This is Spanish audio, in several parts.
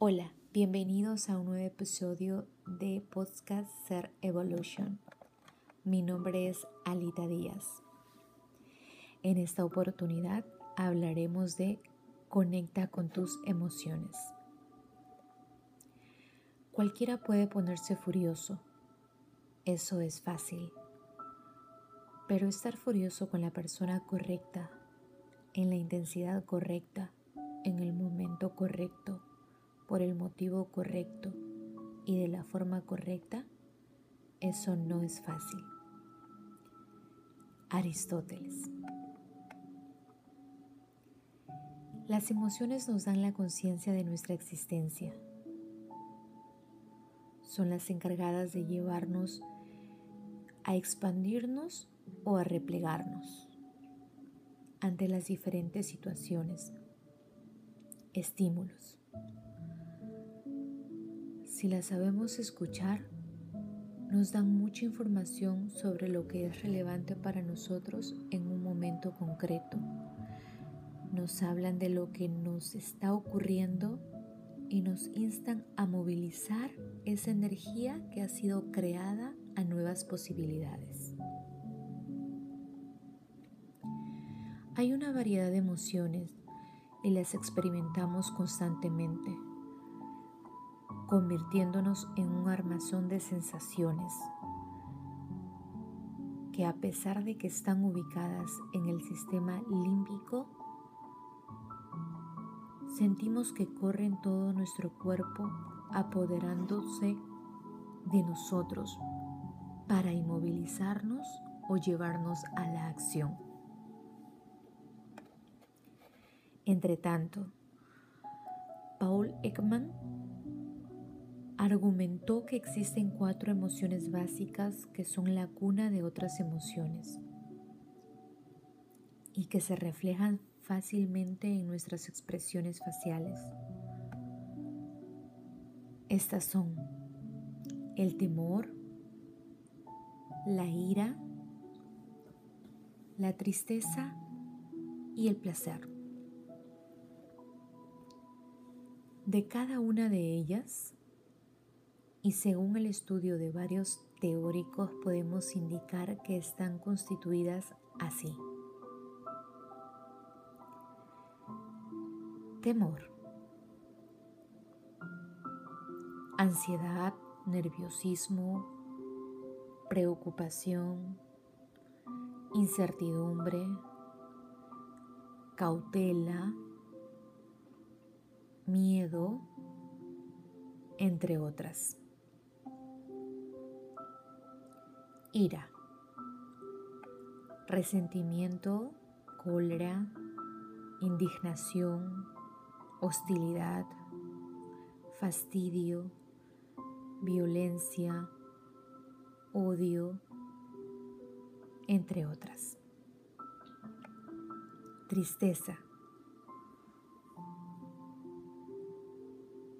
Hola, bienvenidos a un nuevo episodio de Podcast Ser Evolution. Mi nombre es Alita Díaz. En esta oportunidad hablaremos de conecta con tus emociones. Cualquiera puede ponerse furioso, eso es fácil, pero estar furioso con la persona correcta, en la intensidad correcta, en el momento correcto, por el motivo correcto y de la forma correcta, eso no es fácil. Aristóteles. Las emociones nos dan la conciencia de nuestra existencia. Son las encargadas de llevarnos a expandirnos o a replegarnos ante las diferentes situaciones, estímulos. Si las sabemos escuchar, nos dan mucha información sobre lo que es relevante para nosotros en un momento concreto. Nos hablan de lo que nos está ocurriendo y nos instan a movilizar esa energía que ha sido creada a nuevas posibilidades. Hay una variedad de emociones y las experimentamos constantemente convirtiéndonos en un armazón de sensaciones que a pesar de que están ubicadas en el sistema límbico, sentimos que corren todo nuestro cuerpo apoderándose de nosotros para inmovilizarnos o llevarnos a la acción. Entre tanto, Paul Ekman argumentó que existen cuatro emociones básicas que son la cuna de otras emociones y que se reflejan fácilmente en nuestras expresiones faciales. Estas son el temor, la ira, la tristeza y el placer. De cada una de ellas y según el estudio de varios teóricos podemos indicar que están constituidas así. Temor. Ansiedad, nerviosismo, preocupación, incertidumbre, cautela, miedo, entre otras. Ira, resentimiento, cólera, indignación, hostilidad, fastidio, violencia, odio, entre otras. Tristeza,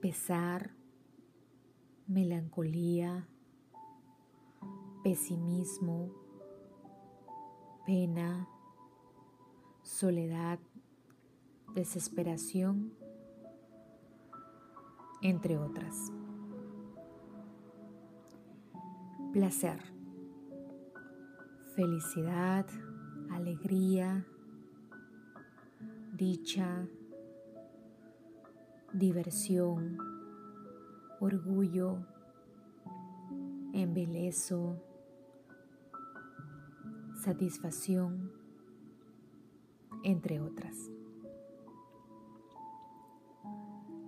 pesar, melancolía, pesimismo, pena, soledad, desesperación, entre otras. Placer, felicidad, alegría, dicha, diversión, orgullo, embelezo, satisfacción, entre otras.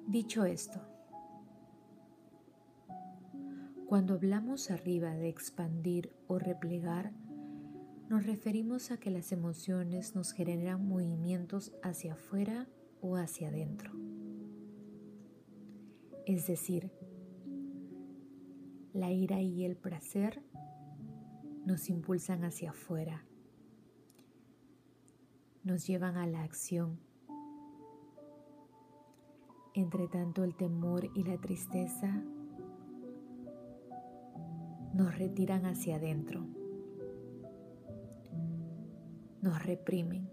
Dicho esto, cuando hablamos arriba de expandir o replegar, nos referimos a que las emociones nos generan movimientos hacia afuera o hacia adentro. Es decir, la ira y el placer nos impulsan hacia afuera, nos llevan a la acción. Entre tanto el temor y la tristeza nos retiran hacia adentro, nos reprimen,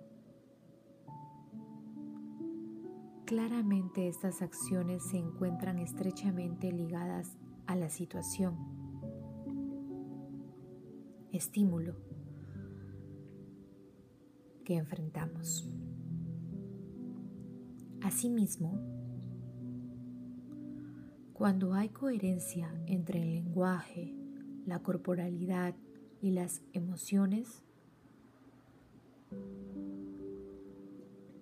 Claramente estas acciones se encuentran estrechamente ligadas a la situación. Estímulo que enfrentamos. Asimismo, cuando hay coherencia entre el lenguaje, la corporalidad y las emociones,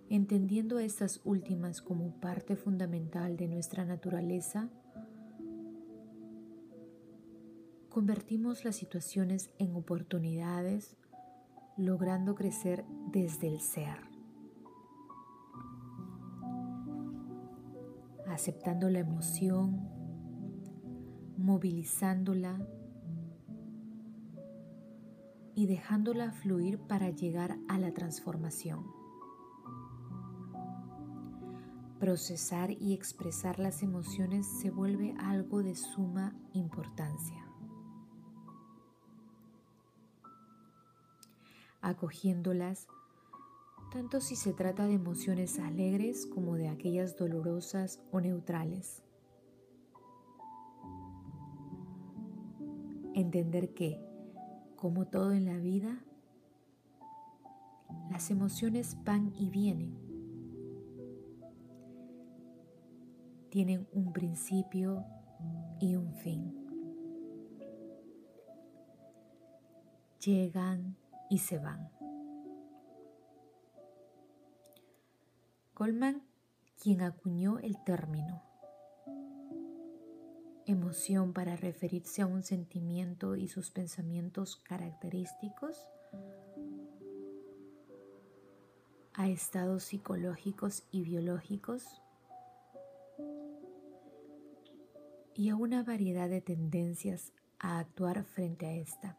entendiendo estas últimas como parte fundamental de nuestra naturaleza, convertimos las situaciones en oportunidades, logrando crecer desde el ser, aceptando la emoción, movilizándola y dejándola fluir para llegar a la transformación. Procesar y expresar las emociones se vuelve algo de suma importancia. Acogiéndolas, tanto si se trata de emociones alegres como de aquellas dolorosas o neutrales. Entender que, como todo en la vida, las emociones van y vienen tienen un principio y un fin. Llegan y se van. Goldman, quien acuñó el término emoción para referirse a un sentimiento y sus pensamientos característicos, a estados psicológicos y biológicos, y a una variedad de tendencias a actuar frente a esta.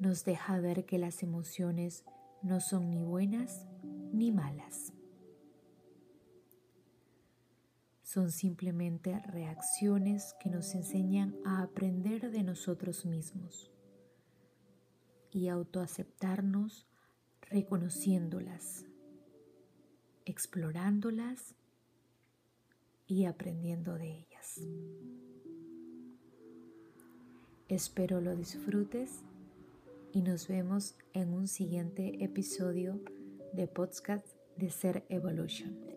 Nos deja ver que las emociones no son ni buenas ni malas. Son simplemente reacciones que nos enseñan a aprender de nosotros mismos y autoaceptarnos reconociéndolas explorándolas y aprendiendo de ellas. Espero lo disfrutes y nos vemos en un siguiente episodio de podcast de Ser Evolution.